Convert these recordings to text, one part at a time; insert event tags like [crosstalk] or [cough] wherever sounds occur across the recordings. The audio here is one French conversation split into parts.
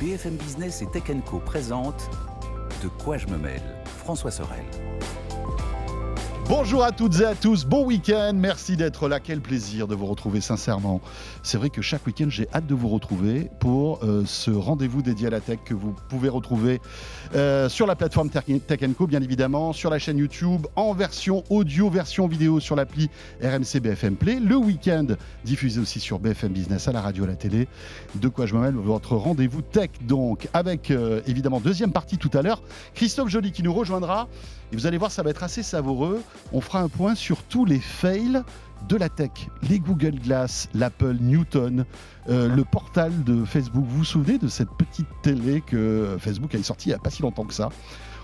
BFM Business et Tech Co présente De quoi je me mêle François Sorel. Bonjour à toutes et à tous, bon week-end, merci d'être là, quel plaisir de vous retrouver sincèrement. C'est vrai que chaque week-end j'ai hâte de vous retrouver pour euh, ce rendez-vous dédié à la tech que vous pouvez retrouver euh, sur la plateforme Tech bien évidemment, sur la chaîne YouTube, en version audio, version vidéo sur l'appli RMC BFM Play, le week-end diffusé aussi sur BFM Business à la radio, à la télé. De quoi je me mêle, votre rendez-vous tech donc, avec euh, évidemment deuxième partie tout à l'heure, Christophe Joly qui nous rejoindra. Et vous allez voir, ça va être assez savoureux. On fera un point sur tous les fails de la tech, les Google Glass, l'Apple Newton, euh, le portal de Facebook. Vous vous souvenez de cette petite télé que Facebook a sortie il n'y a pas si longtemps que ça?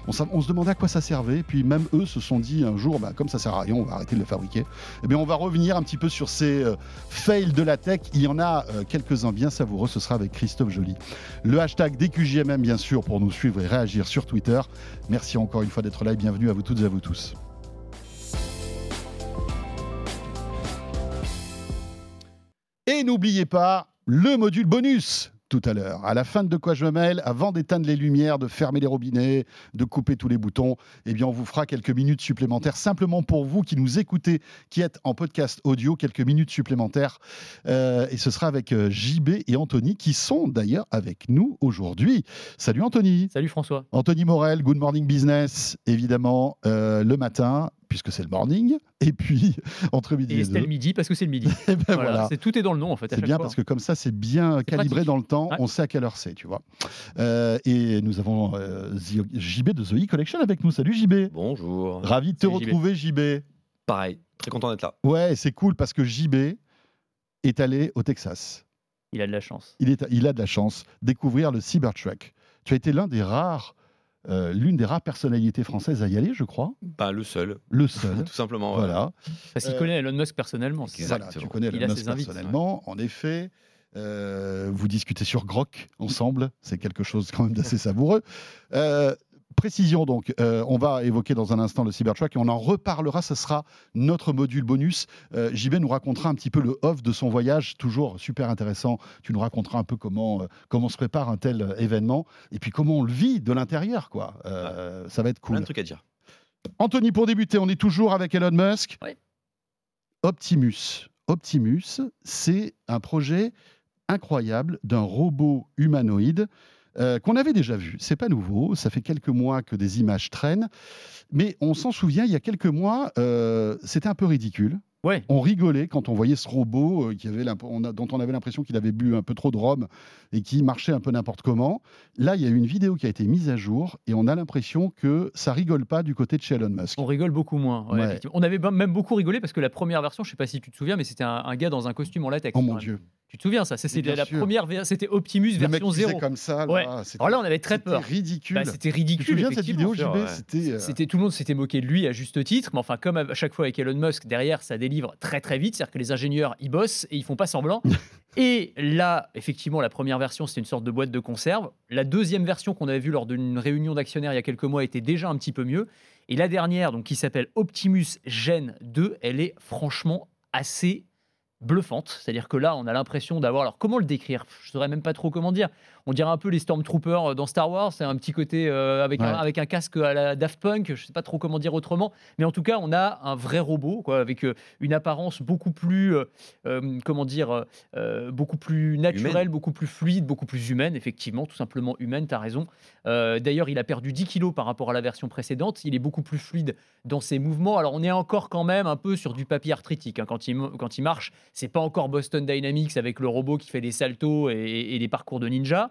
On, se demandait à quoi ça servait, puis même eux se sont dit un jour, bah, comme ça sert à rien, on va arrêter de le fabriquer. Eh bien, on va revenir un petit peu sur ces euh, fails de la tech. Il y en a euh, quelques-uns bien savoureux, ce sera avec Christophe Joly. Le hashtag DQJMM, bien sûr, pour nous suivre et réagir sur Twitter. Merci encore une fois d'être là et bienvenue à vous toutes et à vous tous. Et n'oubliez pas le module bonus tout à l'heure. À la fin de De quoi je me mêle, avant d'éteindre les lumières, de fermer les robinets, de couper tous les boutons, eh bien, on vous fera quelques minutes supplémentaires simplement pour vous qui nous écoutez, qui êtes en podcast audio, quelques minutes supplémentaires. Euh, et ce sera avec euh, JB et Anthony qui sont d'ailleurs avec nous aujourd'hui. Salut Anthony. Salut François. Anthony Morel, Good Morning Business, évidemment, euh, le matin puisque c'est le morning, et puis [laughs] entre midi et, et c'était le midi parce que c'est le midi. [laughs] et ben voilà, C'est tout est dans le nom en fait. C'est bien parce que comme ça c'est bien calibré dans le temps, on sait à quelle heure c'est, tu vois. Euh, et nous avons euh, JB de The E Collection avec nous. Salut JB. Bonjour. Ravi de te retrouver JB. Pareil, très content d'être là. Ouais, c'est cool parce que JB est allé au Texas. Il a de la chance. Il, est, il a de la chance découvrir le Cybertruck. Tu as été l'un des rares euh, l'une des rares personnalités françaises à y aller, je crois. Pas le seul. Le seul. [laughs] Tout simplement. Voilà. Parce qu'il connaît Elon Musk personnellement. Voilà, tu connais Elon Musk personnellement. En effet, euh, vous discutez sur Grok ensemble. C'est quelque chose quand même d'assez savoureux. Euh, précision donc, euh, on va évoquer dans un instant le Cybertruck et on en reparlera, ce sera notre module bonus. Euh, JB nous racontera un petit peu le off de son voyage, toujours super intéressant. Tu nous raconteras un peu comment, euh, comment se prépare un tel événement et puis comment on le vit de l'intérieur. quoi. Ça va être cool. Plein de trucs à dire. Anthony, pour débuter, on est toujours avec Elon Musk. Oui. Optimus. Optimus, c'est un projet incroyable d'un robot humanoïde euh, qu'on avait déjà vu. C'est pas nouveau, ça fait quelques mois que des images traînent, mais on s'en souvient, il y a quelques mois, euh, c'était un peu ridicule. Ouais. On rigolait quand on voyait ce robot euh, qui avait dont on avait l'impression qu'il avait bu un peu trop de rhum et qui marchait un peu n'importe comment. Là, il y a une vidéo qui a été mise à jour et on a l'impression que ça rigole pas du côté de Elon Musk. On rigole beaucoup moins. On avait même beaucoup rigolé parce que la première version, je sais pas si tu te souviens, mais c'était un, gars dans un costume en latex. Oh mon dieu. Tu te souviens ça C'était la première, c'était Optimus version 0. comme ça. Là, Alors là, on avait très peur. C'était ridicule. Bah, c'était ridicule. Tu te souviens de cette vidéo, JB C'était. C'était tout le monde s'était moqué de lui à juste titre, mais enfin, comme à chaque fois avec Elon Musk, derrière, ça délivre très très vite. C'est-à-dire que les ingénieurs, ils bossent et ils font pas semblant. [laughs] et là, effectivement, la première version, c'était une sorte de boîte de conserve. La deuxième version qu'on avait vue lors d'une réunion d'actionnaires il y a quelques mois était déjà un petit peu mieux. Et la dernière, donc qui s'appelle Optimus Gen 2, elle est franchement assez bluffante. C'est-à-dire que là, on a l'impression d'avoir. Alors, comment le décrire? Je ne saurais même pas trop comment dire. On dirait un peu les Stormtroopers euh, dans Star Wars. C'est un petit côté euh, avec, un, avec un casque à la Daft Punk. Je ne sais pas trop comment dire autrement. Mais en tout cas, on a un vrai robot, quoi, avec euh, une apparence beaucoup plus, comment dire, beaucoup plus naturelle, beaucoup plus fluide, beaucoup plus humaine, effectivement, tout simplement humaine. Tu as raison. D'ailleurs, il a perdu 10 kilos par rapport à la version précédente. Il est beaucoup plus fluide dans ses mouvements. Alors, on est encore quand même un peu sur du papier arthritique. Hein. Quand, il, quand il marche, c'est pas encore Boston Dynamics avec le robot qui fait des saltos et, et des parcours de ninja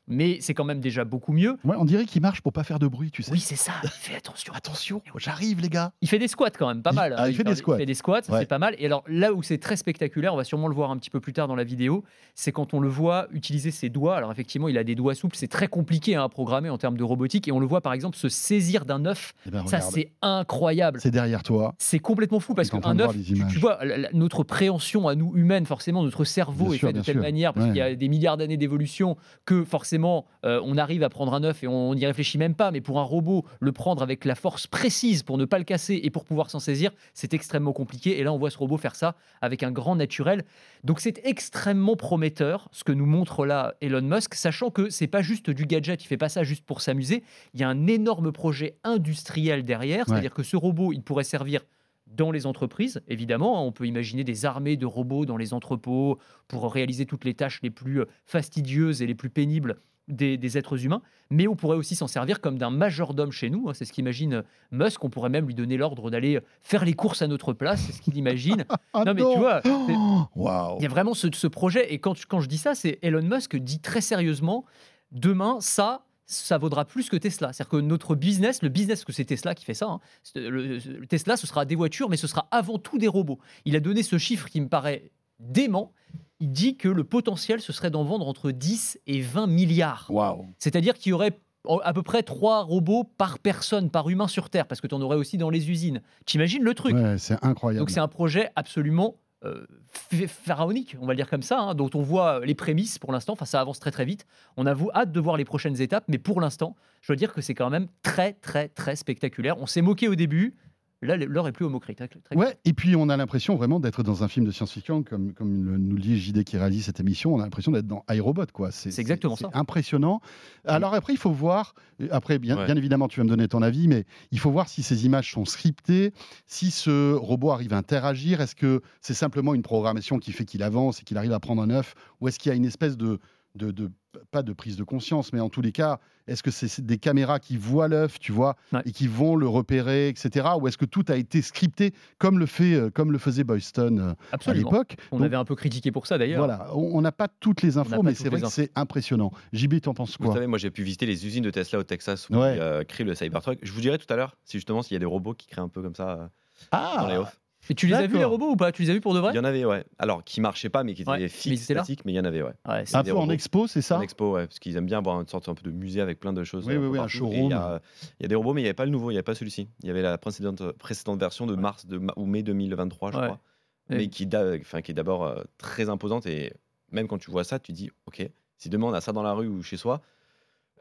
mais c'est quand même déjà beaucoup mieux. Ouais, on dirait qu'il marche pour pas faire de bruit, tu sais. Oui, c'est ça. Il fait attention. [laughs] attention, j'arrive les gars. Il fait des squats quand même, pas mal. Ah, il, fait des squats. Il fait des squats, c'est pas mal. Et alors là où c'est très spectaculaire, on va sûrement le voir un petit peu plus tard dans la vidéo, c'est quand on le voit utiliser ses doigts. Alors effectivement, il a des doigts souples, c'est très compliqué hein, à programmer en termes de robotique, et on le voit par exemple se saisir d'un œuf. Eh ben, ça, c'est incroyable. C'est derrière toi. C'est complètement fou parce qu'un œuf, tu, vois, notre préhension à nous humaines, forcément, notre cerveau est fait de telle manière parce qu'il y a des milliards d'années d'évolution que forcément forcément, euh, on arrive à prendre un œuf et on n'y réfléchit même pas, mais pour un robot, le prendre avec la force précise pour ne pas le casser et pour pouvoir s'en saisir, c'est extrêmement compliqué. Et là, on voit ce robot faire ça avec un grand naturel. Donc c'est extrêmement prometteur ce que nous montre là Elon Musk, sachant que c'est pas juste du gadget, il fait pas ça juste pour s'amuser. Il y a un énorme projet industriel derrière, c'est-à-dire que ce robot, il pourrait servir dans les entreprises, évidemment. On peut imaginer des armées de robots dans les entrepôts pour réaliser toutes les tâches les plus fastidieuses et les plus pénibles des, êtres humains, mais on pourrait aussi s'en servir comme d'un majordome chez nous. hein, c'est ce qu'imagine Musk. On pourrait même lui donner l'ordre d'aller faire les courses à notre place. C'est ce qu'il imagine. [laughs] Ah non, mais tu vois, [gasps] il y a vraiment ce, ce projet. Et quand, quand je dis ça, c'est Elon Musk dit très sérieusement demain, ça, ça vaudra plus que Tesla. C'est-à-dire que notre business, le business, parce que c'est Tesla qui fait ça, hein, le, le Tesla, ce sera des voitures, mais ce sera avant tout des robots. Il a donné ce chiffre qui me paraît dément. Il dit que le potentiel, ce serait d'en vendre entre 10 et 20 milliards. Waouh. C'est-à-dire qu'il y aurait à peu près 3 robots par personne, par humain sur Terre, parce que tu en aurais aussi dans les usines. T'imagines le truc? Ouais, c'est incroyable. donc c'est un projet absolument euh, ph- pharaonique, on va le dire comme ça, hein, dont on voit les prémices pour l'instant. Enfin, ça avance très très vite. On a hâte de voir les prochaines étapes, mais pour l'instant, je dois dire que c'est quand même très très très spectaculaire. On s'est moqué au début. Là, l'heure est plus. Très- très- Ouais, et puis on a l'impression vraiment d'être dans un film de science-fiction, comme, comme le- nous le dit JD qui réalise cette émission, on a l'impression d'être dans iRobot, quoi. C'est exactement ça. impressionnant. Alors après, il faut voir, après, bien, Ouais. bien évidemment, tu vas me donner ton avis, mais il faut voir si ces images sont scriptées, si ce robot arrive à interagir, est-ce que c'est simplement une programmation qui fait qu'il avance et qu'il arrive à prendre un œuf, ou est-ce qu'il y a une espèce de, de, de- pas de prise de conscience, mais en tous les cas, est-ce que c'est des caméras qui voient l'œuf, tu vois, Ouais. et qui vont le repérer, etc., ou est-ce que tout a été scripté comme le fait, euh, comme le faisait Boyston euh, à Absolument. l'époque? On Donc, avait un peu critiqué pour ça d'ailleurs. Voilà, on n'a pas toutes les infos, mais c'est vrai que c'est impressionnant. JB, t'en penses Vous quoi? savez, moi j'ai pu visiter les usines de Tesla au Texas où Ouais. ils euh, créent le Cybertruck. Je vous dirai tout à l'heure si justement s'il y a des robots qui créent un peu comme ça euh, dans les Ah, off. Et tu les as vus les robots ou pas? Tu les as vus pour de vrai? Il y en avait, ouais. Alors qui marchaient pas, mais qui étaient Ouais, fixes, statiques, mais il y en avait, ouais. Un peu en robots. expo, c'est ça? En expo, ouais, parce qu'ils aiment bien avoir une sorte un peu de musée avec plein de choses. Oui, euh, oui, oui, un showroom. Il y, a, il y a des robots, mais il n'y avait pas le nouveau, il n'y avait pas celui-ci. Il y avait la précédente, précédente version de mars de, ou mai 2023, je Ouais. crois. Mais qui, d'a- enfin, qui est d'abord euh, très imposante. Et même quand tu vois ça, tu dis, OK, si demain on a ça dans la rue ou chez soi,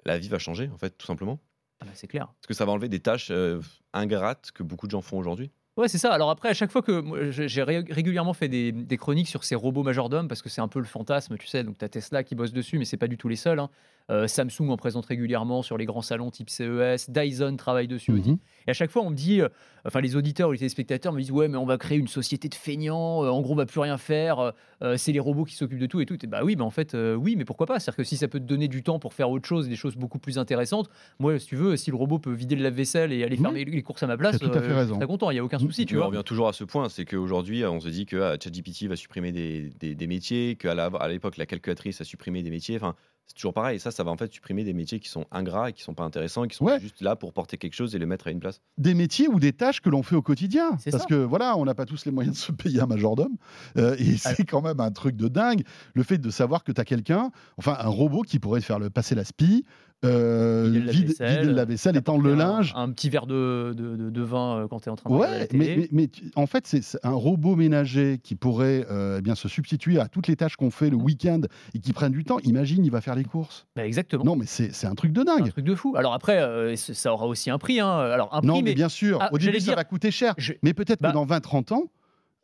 la vie va changer, en fait, tout simplement. Ah bah, c'est clair. Parce que ça va enlever des tâches euh, ingrates que beaucoup de gens font aujourd'hui. Ouais, c'est ça. Alors après, à chaque fois que j'ai j'ai ré- régulièrement fait des, des chroniques sur ces robots majordomes, parce que c'est un peu le fantasme, tu sais. Donc, tu as Tesla qui bosse dessus, mais c'est pas du tout les seuls. hein. Euh, Samsung en présente régulièrement sur les grands salons type CES. Dyson travaille dessus aussi. Mhm. Et à chaque fois, on me dit, euh, enfin, les auditeurs ou les téléspectateurs me disent, ouais, mais on va créer une société de feignants. euh, en gros, on va plus rien faire. c'est les robots qui s'occupent de tout et tout. Et bah oui, mais en fait, euh, oui, mais pourquoi pas? C'est-à-dire que si ça peut te donner du temps pour faire autre chose, des choses beaucoup plus intéressantes. Moi, si tu veux, si le robot peut vider le lave-vaisselle et aller Mhm. faire les courses à ma place, T'as tout à fait euh, je raison. suis très content. Il y a aucun souci, tu vois. on revient toujours à ce point, c'est qu'aujourd'hui, on se dit que ah, ChatGPT va supprimer des, des- des métiers, qu'à la- à l'époque, la calculatrice a supprimé des métiers. Enfin, c'est toujours pareil. Et ça, ça va en fait supprimer des métiers qui sont ingrats et qui sont pas intéressants, et qui sont Ouais. juste là pour porter quelque chose et le mettre à une place. Des métiers ou des tâches que l'on fait au quotidien. C'est Parce ça. que voilà, on n'a pas tous les moyens de se payer un majordome. Euh, et c'est quand même un truc de dingue, le fait de savoir que tu as quelqu'un, enfin un robot qui pourrait faire le, passer la spie, euh, Vider le vide- lave-vaisselle, vider le lave-vaisselle, étendre le Un- linge. Un, petit verre de, de, de- de vin euh, quand tu es en train de Ouais, la mais, mais- mais en fait, c'est un robot ménager qui pourrait euh, eh bien se substituer à toutes les tâches qu'on fait le Mm. week-end et qui prennent du temps. Imagine, il va faire les courses. Bah, exactement. Non, mais c'est un truc de un dingue. truc de fou. Alors après, euh, ça aura aussi un prix. Hein. Alors un Non, prix, mais, mais bien sûr, Ah, au début, ça dire- va coûter cher. je- Mais peut-être Bah- que dans 20-30 ans,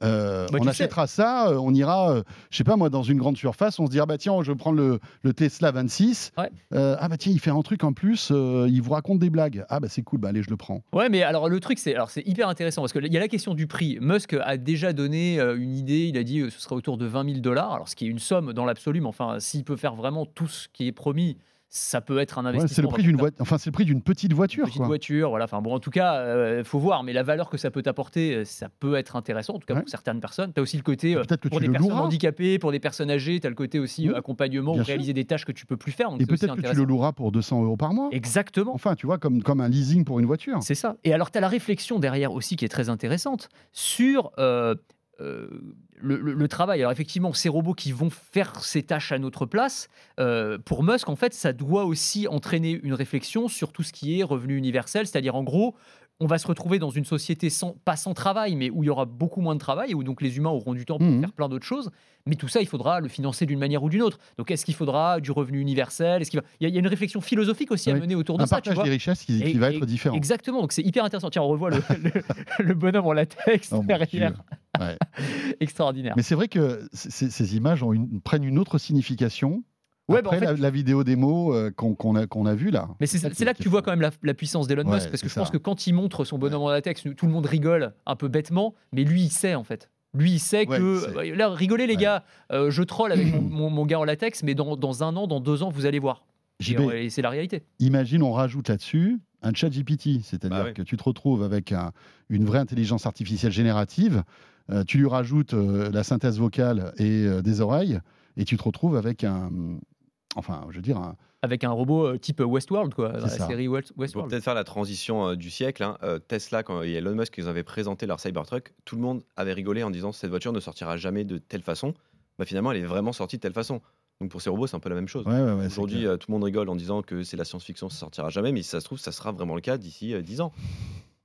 euh, Bah, on achètera ça, euh, on ira, euh, je sais pas moi, dans une grande surface, on se dira, bah tiens, je vais prendre le, le Tesla 26. Ouais. Euh, ah bah tiens, il fait un truc en plus, il vous raconte des blagues. Ah bah c'est cool, bah allez, je le prends. Ouais, mais alors le truc, c'est alors c'est hyper intéressant parce qu'il y a la question du prix. Musk a déjà donné une idée. Il a dit que ce serait autour de 20 000 dollars. Alors ce qui est une somme dans l'absolu, mais enfin, s'il peut faire vraiment tout ce qui est promis, ça peut être un Ouais, investissement. c'est le prix d'une voiture, enfin c'est le prix d'une petite Une voiture. petite quoi. voiture, voilà. Enfin bon, en tout cas, il faut voir. Mais la valeur que ça peut t'apporter, euh, ça peut être intéressant, en tout cas Ouais. pour certaines personnes. Tu as aussi le côté euh, que pour des personnes loueras. handicapées, pour des personnes âgées. Tu as le côté aussi Oui, euh, accompagnement, bien ou sûr. réaliser des tâches que tu peux plus faire. Donc Et peut-être que tu le loueras pour 200 euros par mois. Exactement. Enfin, tu vois, comme, comme un leasing pour une voiture. C'est ça. Et alors, tu as la réflexion derrière aussi qui est très intéressante sur euh, euh, le, travail. Alors, effectivement, ces robots qui vont faire ces tâches à notre place, euh, pour Musk, en fait, ça doit aussi entraîner une réflexion sur tout ce qui est revenu universel, c'est-à-dire en gros on va se retrouver dans une société sans, pas sans travail, mais où il y aura beaucoup moins de travail, et où donc les humains auront du temps pour Mhm. faire plein d'autres choses. Mais tout ça, il faudra le financer d'une manière ou d'une autre. Donc, est-ce qu'il faudra du revenu universel? Est-ce qu'il va... il, y a, une réflexion philosophique aussi à mener autour de Un ça. tu partage vois. des richesses qui, qui Et- va et- être différent. Exactement, donc c'est hyper intéressant. Tiens, on revoit le, [laughs] le- le bonhomme en latex Oh derrière. Ouais. [laughs] Extraordinaire. Mais c'est vrai que ces images ont une- prennent une autre signification Ouais, bah, en après fait, la, la vidéo démo euh, qu'on a, qu'on a vue là. Mais c'est là que tu vois quand même la, la puissance d'Elon Ouais, Musk, parce que je pense que quand il montre son bonhomme en latex, tout le monde rigole un peu bêtement, mais lui, il sait en fait. Lui, il sait Ouais, que. il sait. euh, Là, rigolez les Ouais. gars, euh, je troll avec mon, [clears throat] mon- mon gars en latex, mais dans, dans un an, dans deux ans, vous allez voir. Et, JB, et c'est la réalité. Imagine, on rajoute là-dessus un chat GPT, c'est-à-dire Bah oui. que tu te retrouves avec un- une vraie intelligence artificielle générative, euh, tu lui rajoutes euh, la synthèse vocale et euh, des oreilles, et tu te retrouves avec un. Enfin, je veux dire, un- Avec un robot euh, type Westworld, quoi, dans la ça. série West- Pour Westworld. peut-être faire la transition euh, du siècle, hein, euh, Tesla, quand il y a Elon Musk, ils avaient présenté leur Cybertruck, tout le monde avait rigolé en disant cette voiture ne sortira jamais de telle façon. Bah, finalement, elle est vraiment sortie de telle façon. Donc pour ces robots, c'est un peu la même chose. ouais, ouais, ouais, c'est Aujourd'hui, euh, tout le monde rigole en disant que c'est la science-fiction, ça sortira jamais, mais si ça se trouve, ça sera vraiment le cas d'ici euh, 10 ans.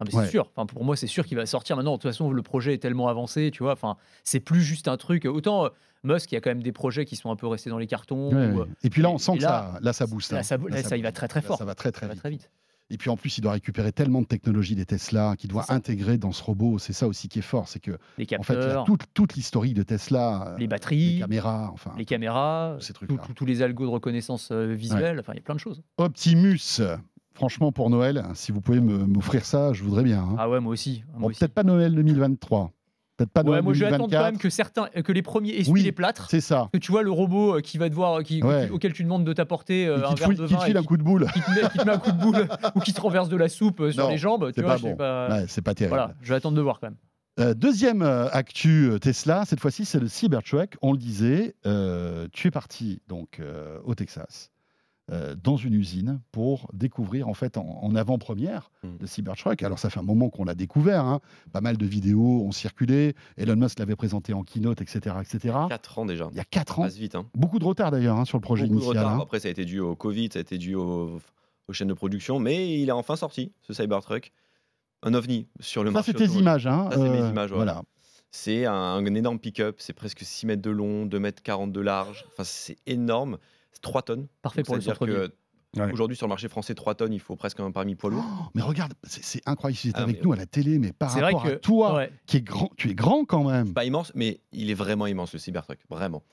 Ah, Ouais. c'est sûr. Enfin, pour moi, c'est sûr qu'il va sortir maintenant. De toute façon, le projet est tellement avancé, tu vois. Enfin, c'est plus juste un truc. Autant euh, Musk, il y a quand même des projets qui sont un peu restés dans les cartons. Ouais, ou, ouais. euh, Et puis là, on sent que là- ça, là, ça booste. là, hein. ça, là, ça, il va très très fort. ça va très très va vite. très vite. Et puis en plus, il doit récupérer tellement de technologies des Tesla qu'il doit intégrer dans ce robot. C'est ça aussi qui est fort, c'est que Les en fait, il y a capteurs, toute, toute l'historique de Tesla, euh, les les batteries, caméras, enfin. les caméras, tous ces tout- tout- tous les algos de reconnaissance visuelle. Enfin, il y a plein de choses. Optimus, franchement pour Noël, si vous pouvez m'offrir ça, je voudrais bien. hein. Ah ouais, moi aussi. Moi bon, aussi. peut-être pas Noël 2023, peut-être pas Ouais, Noël moi, je vais attendre quand 2024. même que certains, que les premiers essuient Oui. les plâtres. C'est ça. Que tu vois le robot euh, qui va devoir, qui, Ouais. auquel tu demandes de t'apporter euh, un verre fouille- de qui te vin file un coup de boule. [laughs] qui te met, qui te met un coup de boule [laughs] ou qui te renverse de la soupe euh, sur Non, les jambes. C'est pas bon. pas- Ouais, c'est pas terrible. Voilà, je vais attendre de voir quand même. Euh, deuxième euh, actu euh, Tesla, cette fois-ci, c'est le Cybertruck. On le disait, euh, tu es parti donc euh, au Texas, euh, dans une usine, pour découvrir en fait en, en avant-première Mm. le Cybertruck. Alors ça fait un moment qu'on l'a découvert, hein. pas mal de vidéos ont circulé. Elon Musk l'avait présenté en keynote, etc., etc. 4 ans déjà. Il y a quatre Ça ans, passe vite. Hein. beaucoup de retard d'ailleurs hein, sur le projet Beaucoup de initial. retard. hein. Après, ça a été dû au Covid, ça a été dû au- aux chaînes de production, mais il est enfin sorti, ce Cybertruck. Un ovni sur le Ça, marché. c'est tes images. Ça, c'est mes images, ouais. Voilà. C'est un, un énorme pick-up, c'est presque 6 mètres de long, 2 mètres 40 de large. Enfin, c'est énorme. C'est 3 tonnes. Parfait Donc, pour le dire que Ouais. Aujourd'hui, sur le marché français, 3 tonnes, il faut presque un permis poids lourd. Oh, mais regarde, c'est incroyable. Si Ah, avec mais- nous à la télé, mais par C'est vrai rapport à que toi, ouais. qui est grand, tu es grand quand même. Pas immense, mais il est vraiment immense, le Cybertruck. Vraiment.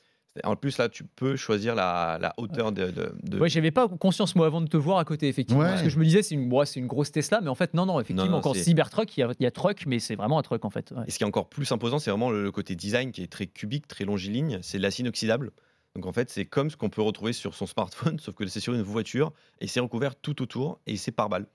En plus, là, tu peux choisir la, la hauteur de. de- de- Ouais, j'avais pas conscience moi avant de te voir à côté effectivement Ouais. parce que je me disais c'est une ouais, c'est une grosse Tesla mais en fait non non effectivement Non, non, c'est- Cybertruck il y, a, il y a truck mais c'est vraiment un truck en fait. ouais. Et ce qui est encore plus imposant, c'est vraiment le, le côté design qui est très cubique, très longiligne. C'est l'acier inoxydable. Donc en fait, c'est comme ce qu'on peut retrouver sur son smartphone, [laughs] sauf que c'est sur une voiture et c'est recouvert tout autour et c'est par balle.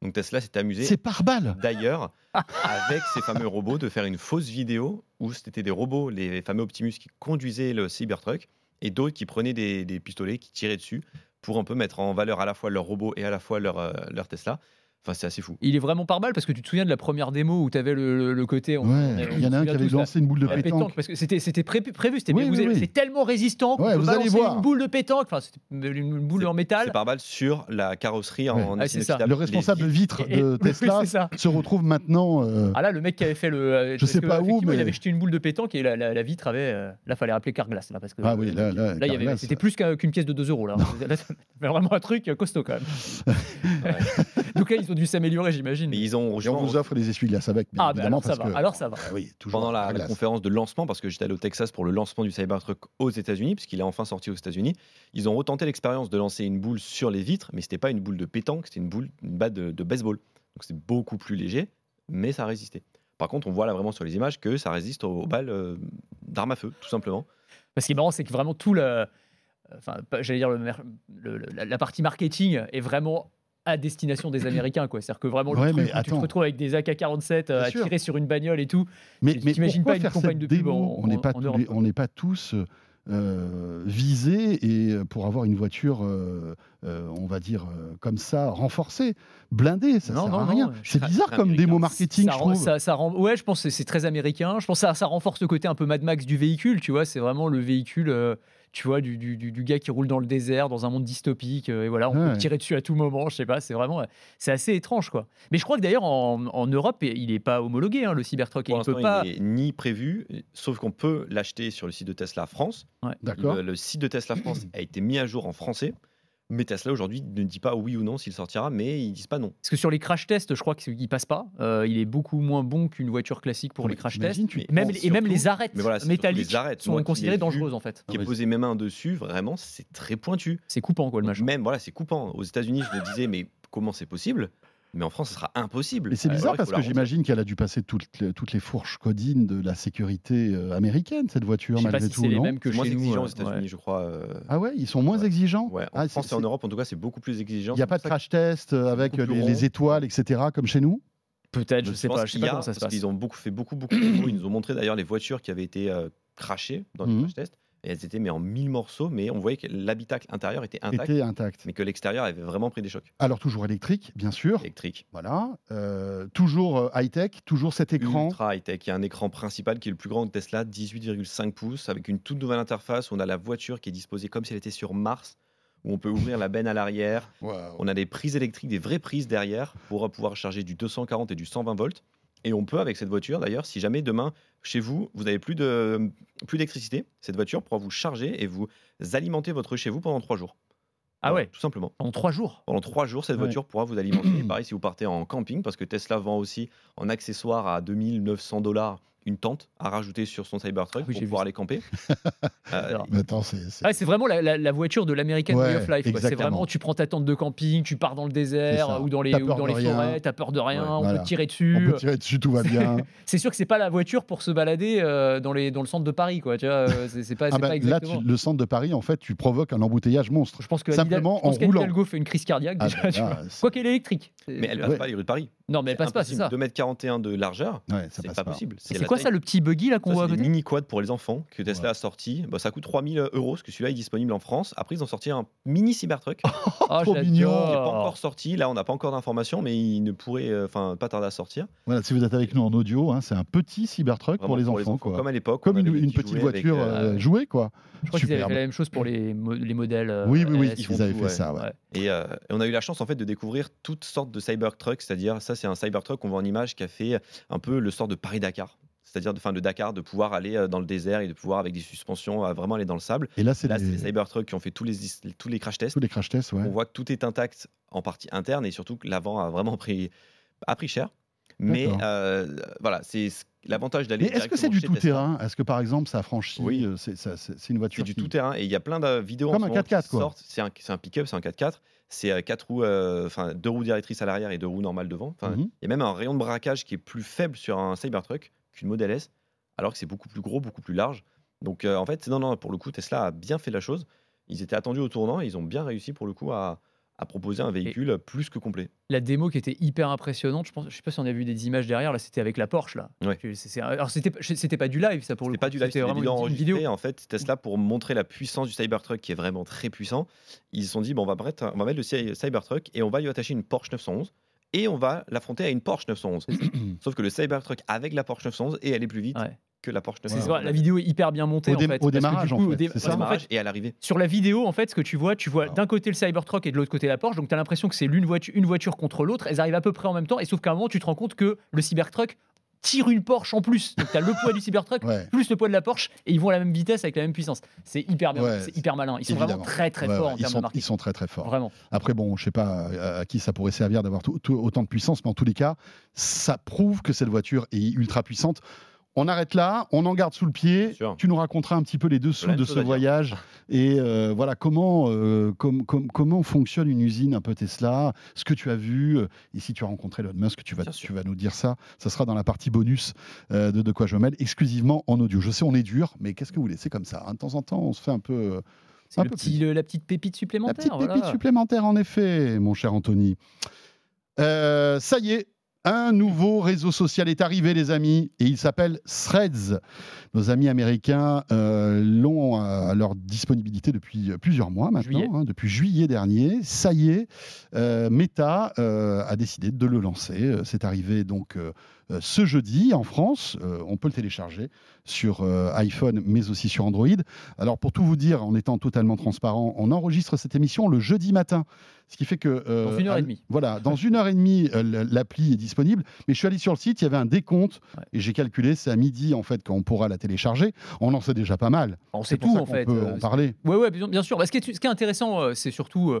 Donc Tesla s'est amusé C'est par balle. [laughs] d'ailleurs avec ces fameux robots de faire une fausse vidéo où c'était des robots, les fameux Optimus qui conduisaient le Cybertruck et d'autres qui prenaient des, des pistolets qui tiraient dessus pour un peu mettre en valeur à la fois leur robot et à la fois leur, euh, leur Tesla. Enfin, c'est assez fou. Il est vraiment par balle parce que tu te souviens de la première démo où tu avais le, le- le côté on- Ouais, il y en a un qui avait lancé une boule de pétanque. pétanque, parce que c'était c'était pré- prévu c'était Oui, oui, allez- oui. c'est tellement résistant qu'on Ouais, vous allez voir. une boule de pétanque enfin c'était une boule C'est- en métal C'est par balle sur la carrosserie en, Ouais. en Ah, ça. Le responsable Les- vitre Et- et- de [laughs] oui, Tesla se retrouve maintenant. euh, Ah là, le mec qui avait fait le. euh, Je sais que, pas où, mais- Il avait jeté une boule de pétanque et la, la- la vitre avait. euh, là, fallait appeler Carglass. Là, parce que, Ah oui, là, là, Là, il y avait- Carglass. c'était plus qu'un- qu'une pièce de 2 euros. Là, [laughs] vraiment un truc costaud quand même. [laughs] Donc là, ils ont dû s'améliorer, j'imagine. Mais ils ont Et on vous offre des essuie-glaces avec. bien Ah, bah évidemment, alors ça parce va. que- Alors ça va. Ah oui, toujours. pendant la, conférence de lancement, parce que j'étais allé au Texas pour le lancement du Cybertruck aux États-Unis, puisqu'il est enfin sorti aux États-Unis, ils ont retenté l'expérience de lancer une boule sur les vitres, mais c'était pas une boule de pétanque, c'était une boule, une batte de, de baseball. Donc c'est beaucoup plus léger, mais ça résistait. Par contre, on voit là vraiment sur les images que ça résiste aux, aux balles euh, d'armes à feu, tout simplement. Parce qui est marrant, c'est que vraiment tout le. Enfin, j'allais dire, le mer- le- le- la, la partie marketing est vraiment à destination des Américains. quoi. C'est-à-dire que vraiment, le Ouais, truc tu te retrouves avec des AK-47 euh, à sûr. tirer sur une bagnole et tout. Mais, Tu- pourquoi pas une campagne de pub en- On n'est pas, tous pas euh, visés et euh, pour avoir une voiture, euh, on va dire comme ça, renforcée, blindée, ça Non, sert non, à rien. C'est bizarre comme démo marketing, ça, je trouve. ça, ça rend- ouais, je pense que c'est très américain. Je pense que ça, ça renforce le côté un peu Mad Max du véhicule, tu vois. C'est vraiment le véhicule. Euh, tu vois, du, du- du- gars qui roule dans le désert, dans un monde dystopique, euh, et voilà, on peut Ouais. tirer dessus à tout moment, je sais pas, c'est vraiment, c'est assez étrange, quoi. Mais je crois que d'ailleurs, en, en Europe, il n'est pas homologué, hein, le Cybertruck, et il peut pas... il n'est ni prévu, sauf qu'on peut l'acheter sur le site de Tesla France. D'accord. Le, le site de Tesla France [clears throat] a été mis à jour en français, mais Tesla aujourd'hui ne dit pas oui ou non s'il sortira, mais ils disent pas non. Parce que sur les crash tests, je crois qu'il passe pas. Euh, il est beaucoup moins bon qu'une voiture classique pour Mais les crash tests. tu Même, penses et même les arêtes Mais voilà, métalliques les arêtes. sont considérées dangereuses en fait. Qui ai posé mes mains dessus, vraiment, c'est très pointu. C'est coupant quoi le machin. Même voilà, c'est coupant. Aux États-Unis, je me disais, mais comment c'est possible? Mais en France, ce sera impossible. Et c'est Euh, bizarre alors, parce que j'imagine qu'elle a dû passer toutes les, toutes les fourches codines de la sécurité euh, américaine, cette voiture, Je sais pas malgré si tout, c'est les mêmes que C'est moins chez nous. exigeant euh, aux États-Unis, ouais. je crois. euh, Ah ouais, ils sont moins exigeants ouais, en Ah, France c'est- et en Europe, en tout cas, c'est beaucoup plus exigeant. Il n'y a pas de crash test avec les, étoiles, etc., comme chez nous Peut-être, je sais pense pas. Je sais pas comment ça se passe. qu'ils ont beaucoup fait beaucoup beaucoup de. Ils nous ont montré d'ailleurs les voitures qui avaient été crashées dans les Mhm. crash tests. Et elles étaient mais en mille morceaux, mais on voyait que l'habitacle intérieur était intact, Était intact. mais que l'extérieur avait vraiment pris des chocs Alors toujours électrique, bien sûr. électriques. Voilà. Euh, toujours euh, high-tech, toujours cet écran. Ultra high-tech. Il y a un écran principal qui est le plus grand de Tesla, 18,5 pouces, avec une toute nouvelle interface. On a la voiture qui est disposée comme si elle était sur Mars, où on peut ouvrir la benne à l'arrière. On a des prises électriques, des vraies prises derrière pour pouvoir charger du 240 et du 120 volts. Et on peut, avec cette voiture, d'ailleurs, si jamais demain, chez vous, vous n'avez plus de- plus d'électricité, cette voiture pourra vous charger et vous alimenter votre chez vous pendant trois jours. Ah Voilà, ouais, Tout simplement. en trois jours. Pendant trois jours, cette Ouais. voiture pourra vous alimenter. [clears throat] Et pareil, si vous partez en camping, parce que Tesla vend aussi en accessoire à 2900 dollars une tente à rajouter sur son Cybertruck Ah oui, pour pouvoir aller camper. [laughs] Euh, c'est. Ah, c'est vraiment la, la- la voiture de l'American Ouais, Way of Life. C'est exactement. vraiment, tu prends ta tente de camping, tu pars dans le désert ou dans les, ou dans les rien. forêts, t'as peur de rien, Ouais, on voilà. peut te tirer On dessus. peut tirer dessus, tout va bien. [laughs] C'est sûr que c'est pas la voiture pour se balader euh, dans, les, dans le centre de Paris, quoi. Tu vois, [laughs] c'est pas, Ah bah, là, exactement. tu- le centre de Paris, en fait, tu provoques un embouteillage monstre. Je pense que Simplement Hidalgo- je pense en roulant. Fait une crise cardiaque Ah déjà. bah là, Quoi qu'elle est électrique. Mais elle passe Ouais. pas les rues de Paris. Non, mais elle passe pas, c'est ça. 2m41 de largeur, Ouais, c'est pas, pas. possible. C'est quoi taille- ça, le petit buggy là qu'on voit à côté? mini quad pour les enfants que Tesla a sorti. Bah, ça coûte 3000 euros, parce que celui-là est disponible en France. Après, ils ont sorti un mini Cybertruck Ah, [laughs] trop mignon. n'est pas encore sorti. Là, on n'a pas encore d'informations, mais il ne pourrait euh, enfin pas tarder à sortir. Voilà, si vous êtes avec nous en audio, hein, c'est un petit Cybertruck pour Vraiment les enfants. quoi. Comme à l'époque. Comme une, petite voiture euh, euh, jouée, quoi. Je crois qu'ils avaient fait la même chose pour les, mo- les modèles. Oui, oui, oui, ils avaient fait ouais. ça. ouais. Ouais. Et, et on a eu la chance en fait de découvrir toutes sortes de Cybertrucks, c'est-à-dire ça c'est un Cybertruck qu'on voit en image qui a fait un peu le sort de Paris-Dakar, c'est-à-dire de fin de Dakar de pouvoir aller euh, dans le désert et de pouvoir avec des suspensions vraiment aller dans le sable. Et là, c'est Là c'est les- Cybertrucks qui ont fait tous les tous les crash tests. tous les crash tests. Ouais. On voit que tout est intact en partie interne et surtout que l'avant a vraiment pris a pris cher. Mais euh, voilà, c'est ce- l'avantage d'aller. Est-ce que c'est du tout terrain? Est-ce que par exemple, ça a franchi Oui. euh, C'est ça- c'est- c'est une C'est voiture du qui- tout terrain et il y a plein de vidéos Comme en un ce moment 4x4, qui quoi. sortent. C'est un, c'est un pick-up, c'est un 4x4. C'est euh, quatre roues, euh, enfin deux roues directrices à l'arrière et deux roues normales devant. Mhm. Il y a même un rayon de braquage qui est plus faible sur un Cybertruck qu'une Model S, alors que c'est beaucoup plus gros, beaucoup plus large. Donc euh, en fait, non, non, pour le coup, Tesla a bien fait la chose. Ils étaient attendus au tournant et ils ont bien réussi pour le coup à, à proposer un véhicule plus que complet. La démo qui était hyper impressionnante, je pense, je sais pas si on a vu des images derrière, là c'était avec la Porsche là. Ouais. C'est- alors c'était c'était pas du live ça pour le C'était coup. pas du live, c'était vraiment une, vidéo. En fait, Tesla, pour montrer la puissance du Cybertruck, qui est vraiment très puissant, ils se sont dit bon, on, va mettre, on va mettre le Cy- Cybertruck et on va lui attacher une Porsche 911 et on va l'affronter à une Porsche 911. [coughs] Sauf que le Cybertruck avec la Porsche 911 et aller plus vite Ouais. Que la Porsche C'est 911. ça, la vidéo est hyper bien montée Au en dé- fait. au démarrage, coup, en au fait, dé- parce qu'en Démarrage fait, et à l'arrivée. sur la vidéo, en fait, ce que tu vois, tu vois d'un côté le Cybertruck et de l'autre côté la Porsche, donc tu as l'impression que c'est l'une voiture, une voiture contre l'autre, elles arrivent à peu près en même temps, et sauf qu'à un moment, tu te rends compte que le Cybertruck tire une Porsche en plus. Donc tu as le poids du Cybertruck [laughs] Ouais. plus le poids de la Porsche, et ils vont à la même vitesse avec la même puissance. C'est hyper bien, Ouais, c'est hyper malin. Ils sont évidemment. vraiment très très Ouais, forts ouais, en ils, de sont, ils marketing. sont très très forts. Vraiment. Après, bon, je sais pas à, à qui ça pourrait servir d'avoir autant de puissance, mais en tous les cas, ça prouve que cette voiture est ultra puissante. On arrête là, on en garde sous le pied. Tu nous raconteras un petit peu les dessous Plein de ce voyage et euh, voilà comment, euh, com- com- comment fonctionne une usine un peu Tesla, ce que tu as vu. euh, Et si tu as rencontré Elon Musk, tu vas, Bien sûr. tu vas nous dire ça. Ça sera dans la partie bonus euh, de De quoi je mêle, exclusivement en audio. Je sais, on est dur, mais qu'est-ce que vous voulez? C'est comme ça. hein. De temps en temps, on se fait un peu. C'est Un le peu petit- le- la petite pépite la supplémentaire. petite voilà. pépite supplémentaire, en effet, mon cher Anthony. Euh, ça y est, un nouveau réseau social est arrivé, les amis, et il s'appelle Threads. Nos amis américains euh, l'ont à leur disponibilité depuis plusieurs mois maintenant, Juillet. hein, depuis juillet dernier. Ça y est, euh, Meta euh, a décidé de le lancer. Euh, C'est arrivé donc euh, euh, ce jeudi en France. Euh, on peut le télécharger sur euh, iPhone, mais aussi sur Android. Alors, pour tout vous dire, en étant totalement transparent, on enregistre cette émission le jeudi matin. Ce qui fait que. euh, Dans une heure et demie. Voilà, dans une heure et demie, euh, l'appli est disponible. Mais je suis allé sur le site, il y avait un décompte. Ouais. Et j'ai calculé, c'est à midi, en fait, quand on pourra la télécharger. On en sait déjà pas mal. On sait tout en qu'on fait. peut euh, en parler. Ouais, ouais, bien, sûr. Bah, ce, qui est, ce qui est intéressant, c'est surtout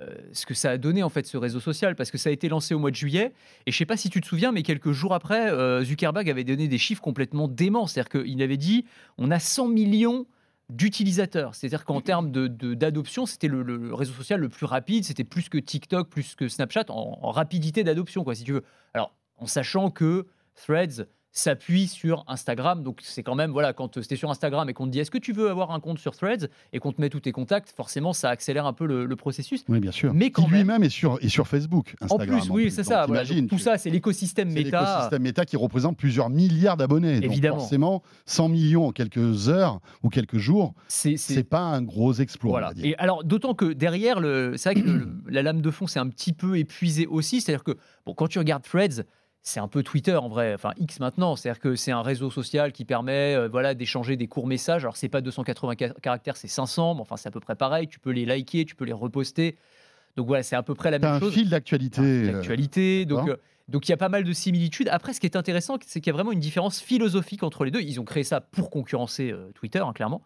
euh, ce que ça a donné en fait ce réseau social, parce que ça a été lancé au mois de juillet. Et je sais pas si tu te souviens, mais quelques jours après, euh, Zuckerberg avait donné des chiffres complètement déments. C'est-à-dire qu'il avait dit on a 100 millions d'utilisateurs. C'est-à-dire qu'en termes d'adoption, c'était le, le réseau social le plus rapide. C'était plus que TikTok, plus que Snapchat en, en rapidité d'adoption, quoi, si tu veux. Alors, en sachant que Threads s'appuie sur Instagram. Donc c'est quand même, voilà, quand c'était sur Instagram et qu'on te dit est-ce que tu veux avoir un compte sur Threads et qu'on te met tous tes contacts, forcément ça accélère un peu le, le processus. Oui, bien sûr. Mais quand qui lui-même est sur, est sur Facebook. En Instagram, plus, oui, c'est ça. voilà. Donc, tout ça, c'est l'écosystème C'est méta. l'écosystème méta qui représente plusieurs milliards d'abonnés. Donc Évidemment. forcément, 100 millions en quelques heures ou quelques jours, C'est c'est pas un gros exploit. Voilà. Et alors, d'autant que derrière, le, c'est vrai que le- la lame de fond s'est un petit peu épuisée aussi. C'est-à-dire que bon, quand tu regardes Threads, c'est un peu Twitter en vrai, enfin X maintenant. C'est-à-dire que c'est un réseau social qui permet euh, voilà, d'échanger des courts messages. Alors, c'est pas 280 ca- caractères, c'est 500, mais enfin, c'est à peu près pareil. Tu peux les liker, tu peux les reposter. Donc voilà, c'est à peu près la même un chose. fil d'actualité. euh, l'actualité. Donc, euh, donc il y a pas mal de similitudes. Après, ce qui est intéressant, c'est qu'il y a vraiment une différence philosophique entre les deux. Ils ont créé ça pour concurrencer euh, Twitter, hein, clairement.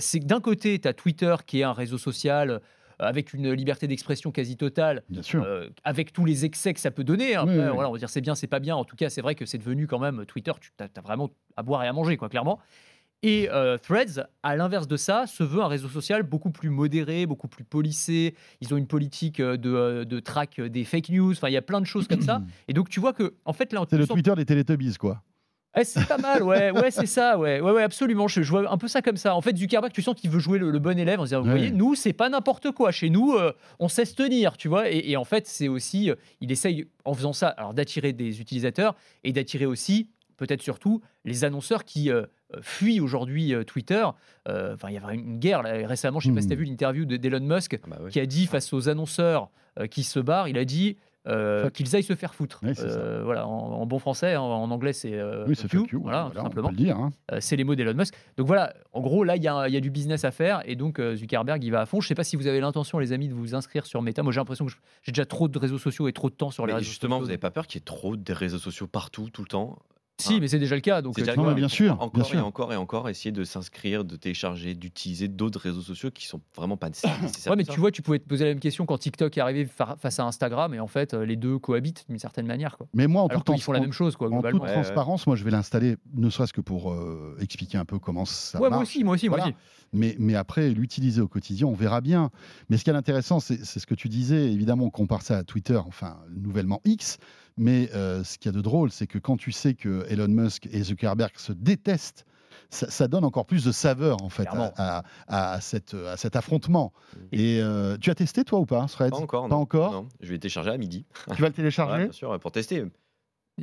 C'est que d'un côté, tu as Twitter qui est un réseau social avec une liberté d'expression quasi totale, Bien sûr. euh, avec tous les excès que ça peut donner. hein. Oui, Après, oui. voilà, on va dire c'est bien, c'est pas bien. En tout cas, c'est vrai que c'est devenu quand même Twitter, tu as, vraiment à boire et à manger, quoi, clairement. Et euh, Threads, à l'inverse de ça, se veut un réseau social beaucoup plus modéré, beaucoup plus policé. Ils ont une politique euh, de, euh, de track euh, des fake news. Enfin, il y a plein de choses comme ça. [clears throat] Et donc, tu vois que, en fait, là, C'est le Twitter des Teletubbies, quoi. Ouais, c'est pas mal, ouais, ouais, c'est ça, ouais, ouais, ouais, absolument. Je, je vois un peu ça comme ça. En fait, Zuckerberg, tu sens qu'il veut jouer le, le bon élève en disant, vous voyez, nous, c'est pas n'importe quoi. Chez nous, euh, on sait se tenir, tu vois. Et, et en fait, c'est aussi, euh, il essaye, en faisant ça, alors d'attirer des utilisateurs et d'attirer aussi, peut-être surtout, les annonceurs qui euh, fuient aujourd'hui Twitter. Enfin, il y avait une guerre là, récemment. Je sais pas si tu as Hmm. vu l'interview de- d'Elon Musk Ah bah qui a dit face aux annonceurs qui se barrent, il a dit. Euh, qu'ils aillent se faire foutre. Euh, voilà, en, en bon français, en, en anglais c'est euh, oui, voilà, voilà, tout simplement. le hein. Euh, c'est les mots d'Elon Musk. Donc voilà, en gros, là, il y, a y du business à faire et donc euh, Zuckerberg, il va à fond. Je sais pas si vous avez l'intention, les amis, de vous inscrire sur Meta. Moi, j'ai l'impression que j'ai déjà trop de réseaux sociaux et trop de temps sur les Mais réseaux justement, sociaux. vous n'avez pas peur qu'il y ait trop des réseaux sociaux partout, tout le temps? Si, mais c'est déjà le cas. Donc, C'est euh, déjà Non, bien sûr, Encore bien et sûr. encore et encore, essayer de s'inscrire, de télécharger, d'utiliser d'autres réseaux sociaux qui sont vraiment pas nécessaires. [coughs] Ouais, mais tu vois, tu pouvais te poser la même question quand TikTok est arrivé fa- face à Instagram et en fait, euh, les deux cohabitent d'une certaine manière. Quoi. Mais moi, en, Alors toute, qu'ils font la même chose, quoi, en toute Ouais, ouais. transparence, moi, je vais l'installer, ne serait-ce que pour euh, expliquer un peu comment ça ouais, marche. moi aussi, moi aussi, moi Voilà. aussi. Mais, mais après, l'utiliser au quotidien, on verra bien. Mais ce qui est intéressant, c'est c'est ce que tu disais. Évidemment, on compare ça à Twitter, enfin, nouvellement X. Mais euh, ce qu'il y a de drôle, c'est que quand tu sais que Elon Musk et Zuckerberg se détestent, ça, ça donne encore plus de saveur, en fait, à, à- à cette, à cet affrontement. Et- euh, tu as testé, toi, ou pas, Threads Pas encore. Pas non. encore? Non. Je vais le télécharger à midi. Tu vas le Ouais, télécharger bien sûr, pour tester.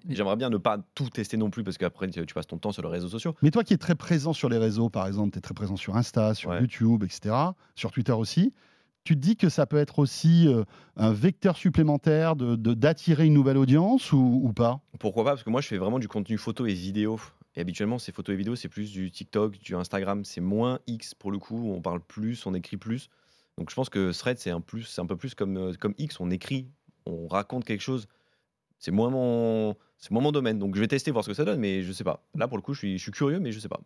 J'aimerais bien ne pas tout tester non plus parce qu'après tu tu passes ton temps sur les réseaux sociaux. Mais toi qui es très présent sur les réseaux, par exemple, tu es très présent sur Insta, sur Ouais. YouTube, etc., sur Twitter aussi, tu te dis que ça peut être aussi euh, un vecteur supplémentaire d'attirer de, une nouvelle audience ou, pas? Pourquoi pas? Parce que moi je fais vraiment du contenu photo et vidéo. Et habituellement, ces photos et vidéos, c'est plus du TikTok, du Instagram. C'est moins X pour le coup. On parle plus, on écrit plus. Donc je pense que Thread, c'est un, plus- un peu plus comme, euh, comme X. On écrit, on raconte quelque chose. C'est moins, mon, c'est moins mon domaine. Donc je vais tester, voir ce que ça donne, mais je sais pas. Là, pour le coup, je suis, je suis curieux, mais je sais pas.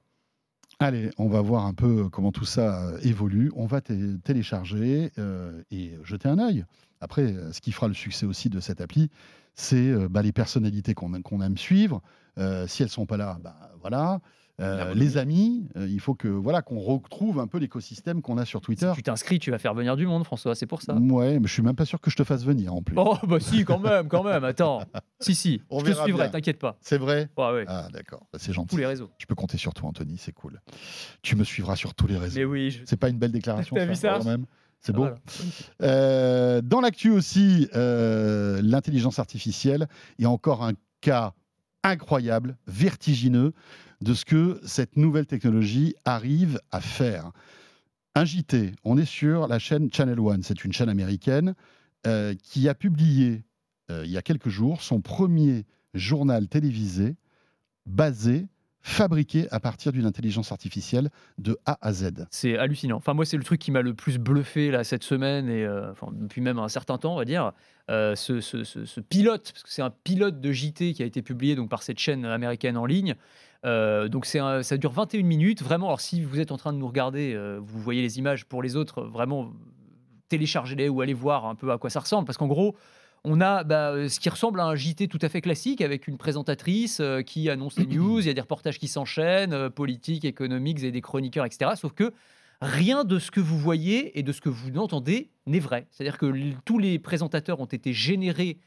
Allez, on va voir un peu comment tout ça euh, évolue. On va té- télécharger euh, et jeter un œil. Après, euh, ce qui fera le succès aussi de cette appli, c'est euh, bah, les personnalités qu'on aime suivre. Euh, si elles sont pas là, bah, voilà. Euh, les amis, euh, il faut que voilà qu'on retrouve un peu l'écosystème qu'on a sur Twitter. Si tu t'inscris, tu vas faire venir du monde, François, c'est pour ça. Ouais, mais je suis même pas sûr que je te fasse venir en plus. Oh, bah si, quand même, quand même, attends. [laughs] Si, si, On je te suivrai, t'inquiète pas. C'est vrai? Ouais, ouais. Ah d'accord, Bah, c'est Tous gentil. les réseaux. Je peux compter sur toi, Anthony, c'est cool. Tu me suivras sur tous les réseaux. Mais oui, je... C'est pas une belle déclaration, T'as vu ça? quand même. C'est beau. Voilà. Euh, dans l'actu aussi, euh, l'intelligence artificielle et encore un cas incroyable, vertigineux de ce que cette nouvelle technologie arrive à faire. Un JT, on est sur la chaîne Channel One, c'est une chaîne américaine euh, qui a publié il y a quelques jours son premier journal télévisé basé, fabriqué à partir d'une intelligence artificielle de A à Z. C'est hallucinant. Enfin, moi, c'est le truc qui m'a le plus bluffé là cette semaine et euh, depuis même un certain temps, on va dire. Euh, ce, pilote, parce que c'est un pilote de JT qui a été publié donc par cette chaîne américaine en ligne. Euh, donc un- ça dure 21 minutes. Vraiment, alors si vous êtes en train de nous regarder, vous voyez les images pour les autres, vraiment téléchargez-les ou allez voir un peu à quoi ça ressemble. Parce qu'en gros, on a bah, euh, ce qui ressemble à un JT tout à fait classique avec une présentatrice euh, qui annonce les news, il y a des reportages qui s'enchaînent, euh, politiques, économiques et des chroniqueurs, etc. Sauf que rien de ce que vous voyez et de ce que vous entendez n'est vrai. C'est-à-dire que tous les présentateurs ont été générés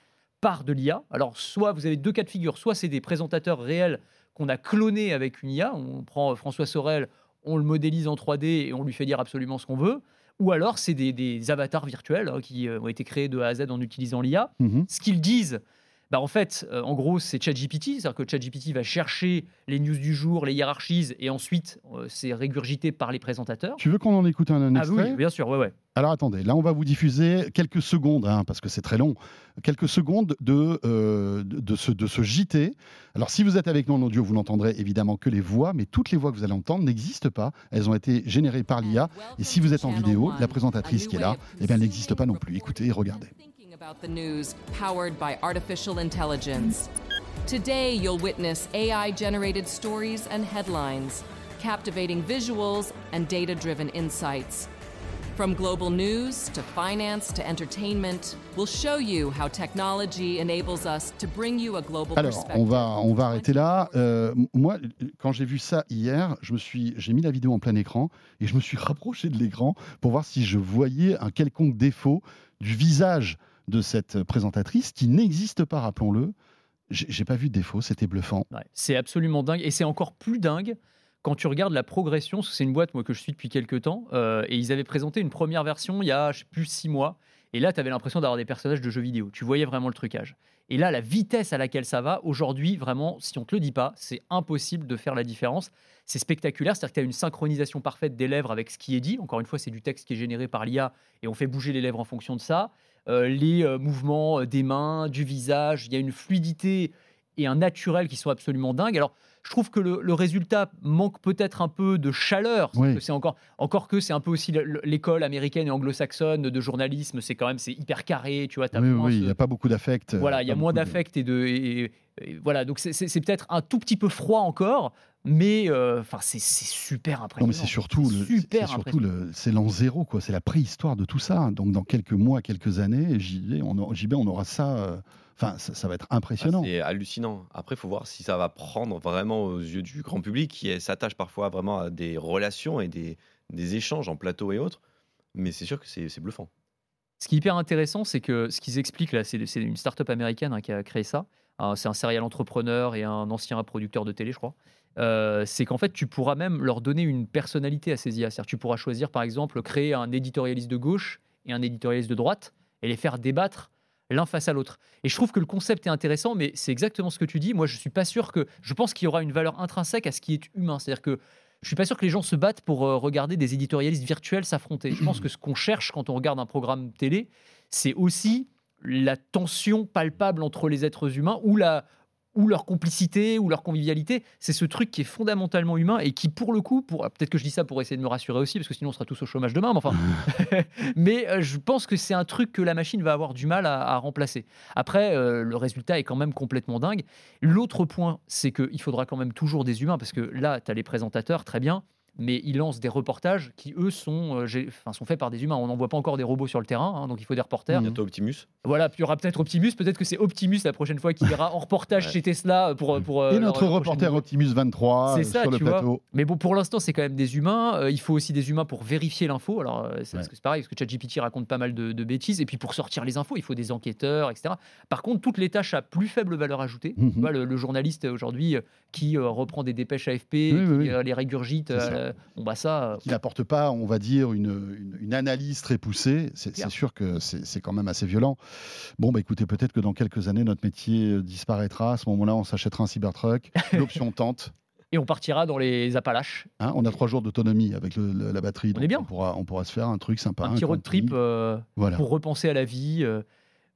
par de l'IA. Alors, soit vous avez deux cas de figure, soit c'est des présentateurs réels qu'on a clonés avec une IA. On prend euh, François Sorel, on le modélise en 3D et on lui fait dire absolument ce qu'on veut. Ou alors, c'est des, des avatars virtuels hein, qui euh, ont été créés de A à Z en utilisant l'IA Mhm. ce qu'ils disent, bah en fait, euh, en gros, c'est ChatGPT, c'est-à-dire que ChatGPT va chercher les news du jour, les hiérarchies, et ensuite, euh, c'est régurgité par les présentateurs. Tu veux qu'on en écoute un, un Ah extrait? oui, bien sûr, ouais, ouais. Alors attendez, là on va vous diffuser quelques secondes, hein, parce que c'est très long, quelques secondes de, euh, de, de ce, de ce JT. Alors si vous êtes avec nous en audio, vous n'entendrez évidemment que les voix, mais toutes les voix que vous allez entendre n'existent pas. Elles ont été générées par l'IA. Et si vous êtes en vidéo, la présentatrice qui est là, eh bien, elle n'existe pas non plus. Écoutez et regardez. About the news powered by artificial intelligence. Today, you'll witness AI generated stories and headlines, captivating visuals and data driven insights. From global news to finance to entertainment, we'll show you how technology enables us to bring you a global Alors, perspective. on va, on va arrêter là. Euh, moi, quand j'ai vu ça hier, je me suis, j'ai mis la vidéo en plein écran et je me suis rapproché de l'écran pour voir si je voyais un quelconque défaut du visage de cette présentatrice qui n'existe pas, rappelons-le. J'ai pas vu de défaut, c'était bluffant. C'est absolument dingue. Et c'est encore plus dingue quand tu regardes la progression, c'est une boîte moi, que je suis depuis quelques temps, euh, et ils avaient présenté une première version il y a, je plus, six mois. Et là, tu avais l'impression d'avoir des personnages de jeux vidéo. Tu voyais vraiment le trucage. Et là, la vitesse à laquelle ça va, aujourd'hui, vraiment, si on te le dit pas, c'est impossible de faire la différence. C'est spectaculaire, c'est-à-dire que tu as une synchronisation parfaite des lèvres avec ce qui est dit. Encore une fois, c'est du texte qui est généré par l'IA et on fait bouger les lèvres en fonction de ça. Euh, les euh, mouvements euh, des mains, du visage, il y a une fluidité et un naturel qui sont absolument dingues. Alors, je trouve que le, le résultat manque peut-être un peu de chaleur. Oui. C'est encore, encore que c'est un peu aussi le- le- l'école américaine et anglo-saxonne de journalisme. C'est quand même c'est hyper carré, tu vois. t'as Oui, il n'y a pas beaucoup d'affect. voilà, il y a moins de- d'affect et de. et- et voilà, donc c'est peut-être un tout petit peu froid encore, mais euh, enfin c'est c'est super impressionnant. Non, mais c'est surtout, le, super c'est surtout le, c'est l'an zéro, quoi. C'est la préhistoire de tout ça. Donc, dans quelques mois, quelques années, JB, on, aura- JB, on aura ça. euh, Enfin, ça, ça va être Ah, impressionnant. c'est hallucinant. Après, il faut voir si ça va prendre vraiment aux yeux du grand public qui s'attache parfois vraiment à des relations et des, des échanges en plateau et autres. Mais c'est sûr que c'est bluffant. Ce qui est hyper intéressant, c'est que ce qu'ils expliquent là, c'est une start-up américaine hein, qui a créé ça. C'est un serial entrepreneur et un ancien producteur de télé, je crois. Euh, c'est qu'en fait, tu pourras même leur donner une personnalité à ces IA. C'est-à-dire, tu pourras choisir, par exemple, créer un éditorialiste de gauche et un éditorialiste de droite et les faire débattre l'un face à l'autre. Et je trouve que le concept est intéressant, mais c'est exactement ce que tu dis. Moi, je suis pas sûr que. Je pense qu'il y aura une valeur intrinsèque à ce qui est humain. C'est-à-dire que je suis pas sûr que les gens se battent pour euh, regarder des éditorialistes virtuels s'affronter. Je pense que ce qu'on cherche quand on regarde un programme télé, c'est aussi la tension palpable entre les êtres humains ou la ou leur complicité ou leur convivialité, c'est ce truc qui est fondamentalement humain et qui, pour le coup, pour peut-être que je dis ça pour essayer de me rassurer aussi, parce que sinon on sera tous au chômage demain, mais enfin, [laughs] [laughs] mais euh, je pense que c'est un truc que la machine va avoir du mal à, à remplacer. Après, euh, le résultat est quand même complètement dingue. L'autre point, c'est qu'il faudra quand même toujours des humains, parce que là, tu as les présentateurs, très bien, mais ils lancent des reportages qui, eux, sont, euh, enfin, sont faits par des humains. On n'en voit pas encore des robots sur le terrain, hein, donc il faut des reporters. Bientôt Optimus. Voilà, puis il y aura peut-être Optimus, peut-être que c'est Optimus la prochaine fois qui ira en reportage Ouais. chez Tesla pour. pour euh, Et notre reporter. Optimus 23 C'est euh, ça, sur le tu vois. plateau. Mais bon, pour l'instant, c'est quand même des humains. Euh, il faut aussi des humains pour vérifier l'info. Alors, euh, c'est pareil, parce que ChatGPT raconte pas mal de, de bêtises. Et puis, pour sortir les infos, il faut des enquêteurs, etc. Par contre, toutes les tâches à plus faible valeur ajoutée, Mhm. tu vois, le, le journaliste aujourd'hui euh, qui euh, reprend des dépêches AFP, Oui, qui oui, euh, les régurgite. Euh, bon, bah ça. euh, qui n'apporte pas, on va dire, une, une- une analyse très poussée, c'est sûr que c'est quand même assez violent. Bon, bah écoutez, peut-être que dans quelques années, notre métier euh, disparaîtra. À ce moment-là, on s'achètera un Cybertruck. [laughs] L'option tente. Et on partira dans les Appalaches. hein. on a trois jours d'autonomie avec le- le- la batterie. On est bien. On pourra, on pourra se faire un truc sympa. un petit road trip euh, Voilà. pour repenser à la vie. euh,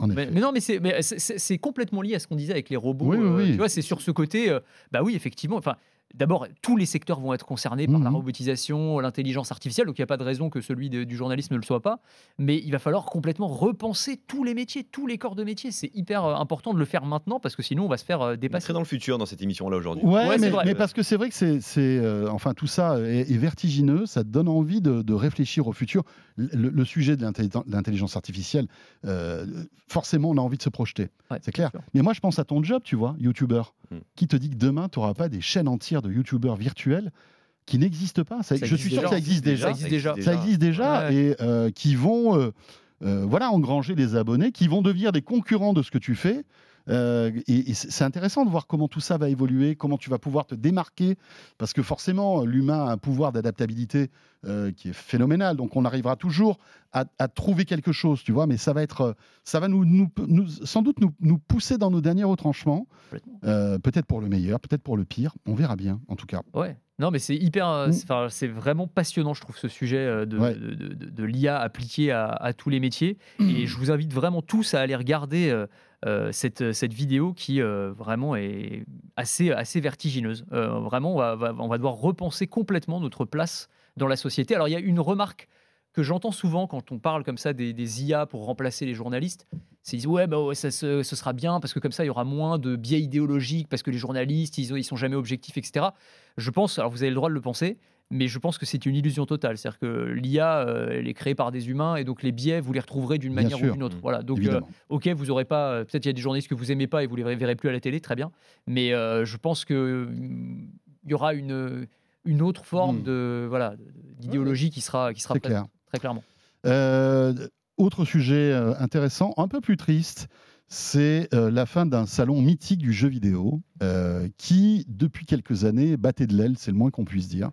Mais, mais non, mais c'est complètement lié à ce qu'on disait avec les robots. Oui, oui, euh, oui. Tu vois, c'est sur ce côté. bah oui, effectivement. Enfin, d'abord, tous les secteurs vont être concernés par la Mhm. robotisation, l'intelligence artificielle. Donc, il n'y a pas de raison que celui de- du journalisme ne le soit pas. Mais il va falloir complètement repenser tous les métiers, tous les corps de métier. C'est hyper euh, important de le faire maintenant parce que sinon, on va se faire euh, dépasser. très dans le futur dans cette émission-là aujourd'hui. Ouais, mais, vrai. mais parce que c'est vrai que c'est, euh, enfin tout ça est, est vertigineux, ça te donne envie de, de réfléchir au futur. Le, le sujet de l'intelli- l'intelligence artificielle, euh, forcément, on a envie de se projeter, Ouais, c'est clair. sûr. Mais moi, je pense à ton job, tu vois, YouTuber, Hmm. qui te dit que demain, tu n'auras pas des chaînes entières de YouTubers virtuels qui n'existent pas. Ça- Ça je suis sûr déjà. que ça existe déjà. Ça existe déjà. Ça existe déjà Ouais. et euh, qui vont euh, euh, voilà, engranger les abonnés, qui vont devenir des concurrents de ce que tu fais. Euh, et et c'est intéressant de voir comment tout ça va évoluer, comment tu vas pouvoir te démarquer, parce que forcément, l'humain a un pouvoir d'adaptabilité euh, qui est phénoménal. Donc, on arrivera toujours à, à trouver quelque chose, tu vois. Mais ça va être, euh, ça va nous, nous- nous- sans doute nous, nous pousser dans nos derniers retranchements, euh, peut-être pour le meilleur, peut-être pour le pire. On verra bien, en tout cas. Ouais. Non, mais c'est hyper. Mm. c'est- vraiment passionnant, je trouve, ce sujet de, Ouais. de, de- de- de l'IA appliqué à, à tous les métiers. [clears throat] Et je vous invite vraiment tous à aller regarder cette, cette vidéo qui euh, vraiment est assez, assez vertigineuse. Euh, vraiment, on va, on va devoir repenser complètement notre place dans la société. Alors, il y a une remarque que j'entends souvent quand on parle comme ça des, IA pour remplacer les journalistes. C'est disent ouais, bah ça, ce sera bien parce que comme ça il y aura moins de biais idéologiques parce que les journalistes ils, ils sont jamais objectifs, etc. Je pense, alors vous avez le droit de le penser, mais je pense que c'est une illusion totale. C'est-à-dire que l'IA euh, elle est créée par des humains et donc les biais vous les retrouverez d'une manière sûr. ou d'une autre. Mm. Voilà. Donc euh, ok, vous aurez pas. euh, Peut-être il y a des journalistes que vous aimez pas et vous les verrez plus à la télé, très bien. Mais euh, je pense que mm, il y aura une une autre forme Mm. de voilà d'idéologie qui sera qui sera présente, clair. très clairement. Autre sujet intéressant, un peu plus triste, c'est euh, la fin d'un salon mythique du jeu vidéo euh, qui, depuis quelques années, battait de l'aile, c'est le moins qu'on puisse dire.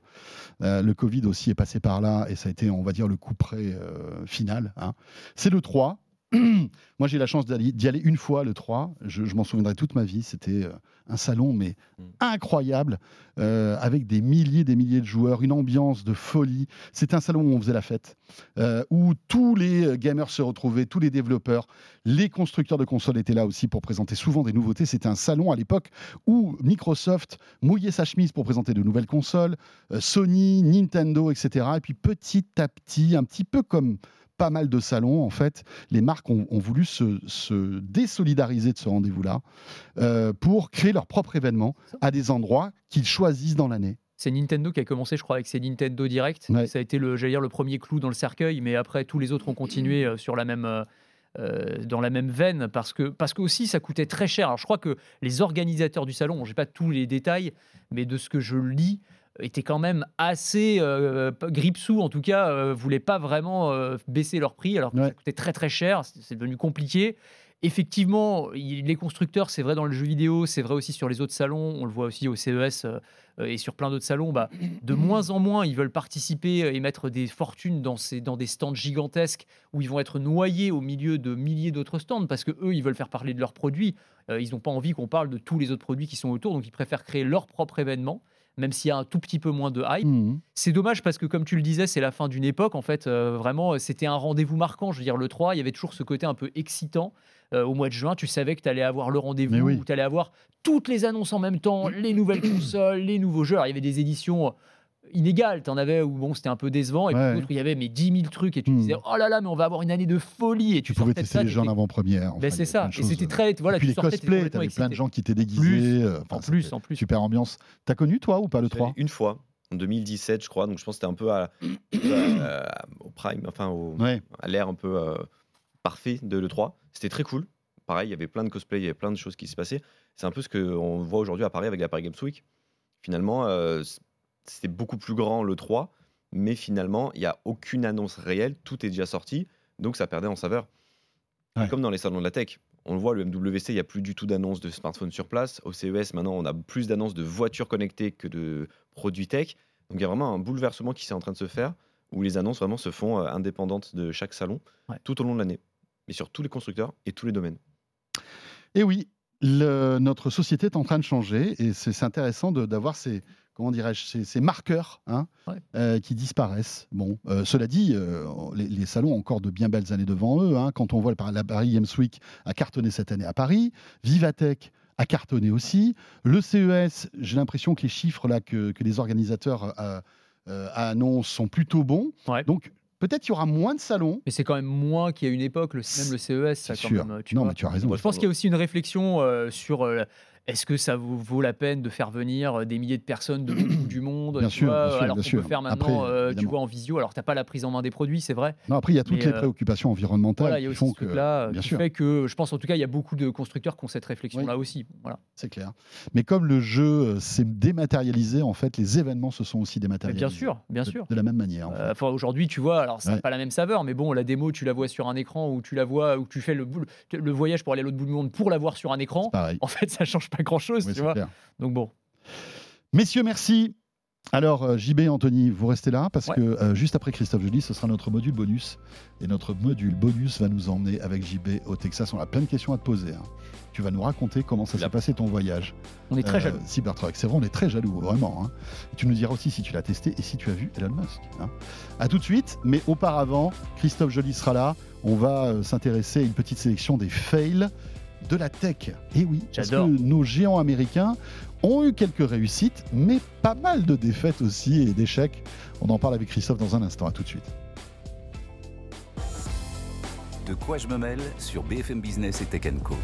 Euh, le Covid aussi est passé par là et ça a été, on va dire, le coup près euh, final. hein. C'est le 3. Moi, j'ai la chance d'y aller une fois, le 3. Je, je m'en souviendrai toute ma vie. C'était euh, un salon, mais Mm. incroyable, euh, avec des milliers et des milliers de joueurs, une ambiance de folie. C'était un salon où on faisait la fête, euh, où tous les gamers se retrouvaient, tous les développeurs, les constructeurs de consoles étaient là aussi pour présenter souvent des nouveautés. C'était un salon à l'époque où Microsoft mouillait sa chemise pour présenter de nouvelles consoles, euh, Sony, Nintendo, etc. Et puis petit à petit, un petit peu comme pas mal de salons, en fait, les marques ont, ont voulu se, se désolidariser de ce rendez-vous-là euh, pour créer leur propre événement à des endroits qu'ils choisissent dans l'année. C'est Nintendo qui a commencé, je crois, avec ses Nintendo Direct. Ouais. Ça a été le, j'allais dire, le premier clou dans le cercueil, mais après tous les autres ont continué euh, sur la même, euh, euh, dans la même veine parce que parce que aussi ça coûtait très cher. Alors je crois que les organisateurs du salon, j'ai pas tous les détails, mais de ce que je lis étaient quand même assez euh, gripsous en tout cas euh, voulaient pas vraiment euh, baisser leur prix alors que Ouais. ça coûtait très très cher c'est devenu compliqué. Effectivement il- les constructeurs c'est vrai dans le jeu vidéo c'est vrai aussi sur les autres salons on le voit aussi au CES euh, euh, et sur plein d'autres salons bah, de moins en moins ils veulent participer et mettre des fortunes dans, ces, dans des stands gigantesques où ils vont être noyés au milieu de milliers d'autres stands parce que eux ils veulent faire parler de leurs produits. Euh, ils n'ont pas envie qu'on parle de tous les autres produits qui sont autour donc ils préfèrent créer leur propre événement même s'il y a un tout petit peu moins de hype Mhm. c'est dommage parce que, comme tu le disais, c'est la fin d'une époque. En fait, euh, vraiment, c'était un rendez-vous marquant. Je veux dire, le 3, il y avait toujours ce côté un peu excitant. Euh, au mois de juin, tu savais que tu allais avoir le rendez-vous, oui. où tu allais avoir toutes les annonces en même temps, [clears throat] les nouvelles consoles, les nouveaux jeux. Alors, il y avait des éditions inégales. Tu en avais où bon, c'était un peu décevant. Et puis Ouais. d'autres, où il y avait mais 10 000 trucs. Et tu Hmm. disais, oh là là, mais on va avoir une année de folie. Et tu, Tu pouvais tester les jeux en avant-première. Ben, c'est ça. Et c'était très. Voilà, Et puis tu les cosplays, t'avais plein de gens qui étaient déguisés. Plus, euh, en plus, en plus. Super ambiance. T'as connu toi ou pas le Je suis allé 3 Une fois, en 2017, je crois. Donc je pense que c'était un peu à, euh, au prime, enfin au, Ouais. à l'ère un peu euh, parfait de l'E3. C'était très cool. Pareil, il y avait plein de cosplays, il y avait plein de choses qui se passaient. C'est un peu ce qu'on voit aujourd'hui à Paris avec la Paris Games Week. Finalement, euh, c'était beaucoup plus grand l'E3, mais finalement, il n'y a aucune annonce réelle. Tout est déjà sorti, donc ça perdait en saveur. Ouais. Comme dans les salons de la tech. On le voit, le MWC, il n'y a plus du tout d'annonces de smartphones sur place. Au CES, maintenant, on a plus d'annonces de voitures connectées que de produits tech. Donc il y a vraiment un bouleversement qui s'est en train de se faire, où les annonces vraiment se font euh, indépendantes de chaque salon Ouais. tout au long de l'année, mais sur tous les constructeurs et tous les domaines. Et oui, le- notre société est en train de changer et c'est intéressant d'avoir ces comment dirais-je, ces, ces marqueurs hein, Ouais. euh, qui disparaissent. Bon, euh, cela dit, euh, les, les salons ont encore de bien belles années devant eux. hein. Quand on voit la Paris Games Week a cartonné cette année à Paris, Vivatech a cartonné aussi. Le CES, j'ai l'impression que les chiffres là que, que les organisateurs annoncent sont plutôt bons. Ouais. Donc peut-être qu'il y aura moins de salons. Mais c'est quand même moins qu'il y a une époque, le, même le CES, ça quand sûr. même. Tu non, vois. mais tu as raison. Je pense qu'il y a aussi une réflexion euh, sur euh, est-ce que ça vous vaut la peine de faire venir euh, des milliers de personnes de [clears throat] tout bout du monde Bien tu sûr, vois, bien sûr, alors qu'on peut faire maintenant, Après, euh, tu vois, en visio. Alors, tu n'as pas la prise en main des produits, c'est vrai. Non, après, il y a toutes Mais, les euh, préoccupations environnementales Voilà, qui font que. truc-là bien qui sûr. fait que je pense en tout cas, il y a beaucoup de constructeurs qui ont cette réflexion-là aussi. Voilà. C'est clair. Mais comme le jeu s'est dématérialisé, en fait, les événements se sont aussi Mais dématérialisés. bien sûr, bien sûr. De, la même manière. en fait. Euh, enfin, aujourd'hui, tu vois, alors ça n'a Ouais. pas la même saveur, mais bon, la démo, tu la vois sur un écran ou tu la vois, ou tu fais le, le voyage pour aller à l'autre bout du monde pour la voir sur un écran. Pareil. En fait, ça change pas grand-chose, Oui, tu c'est vois. clair. Donc bon, Messieurs, merci. Alors, euh, JB et Anthony, vous restez là parce Ouais. que euh, juste après Christophe Joly, ce sera notre module bonus. Et notre module bonus va nous emmener avec JB au Texas. On a plein de questions à te poser. hein. Tu vas nous raconter comment ça s'est passé ton voyage. on est très euh, jaloux. Cybertruck. C'est vrai, on est très jaloux, vraiment. hein. Et tu nous diras aussi si tu l'as testé et si tu as vu Elon Musk. hein. À tout de suite, mais auparavant, Christophe Joly sera là. On va euh, s'intéresser à une petite sélection des fails de la tech. Et oui, parce que J'adore. nos géants américains ont eu quelques réussites, mais pas mal de défaites aussi et d'échecs. On en parle avec Christophe dans un instant. À tout de suite. De quoi je me mêle sur BFM Business et Tech Co.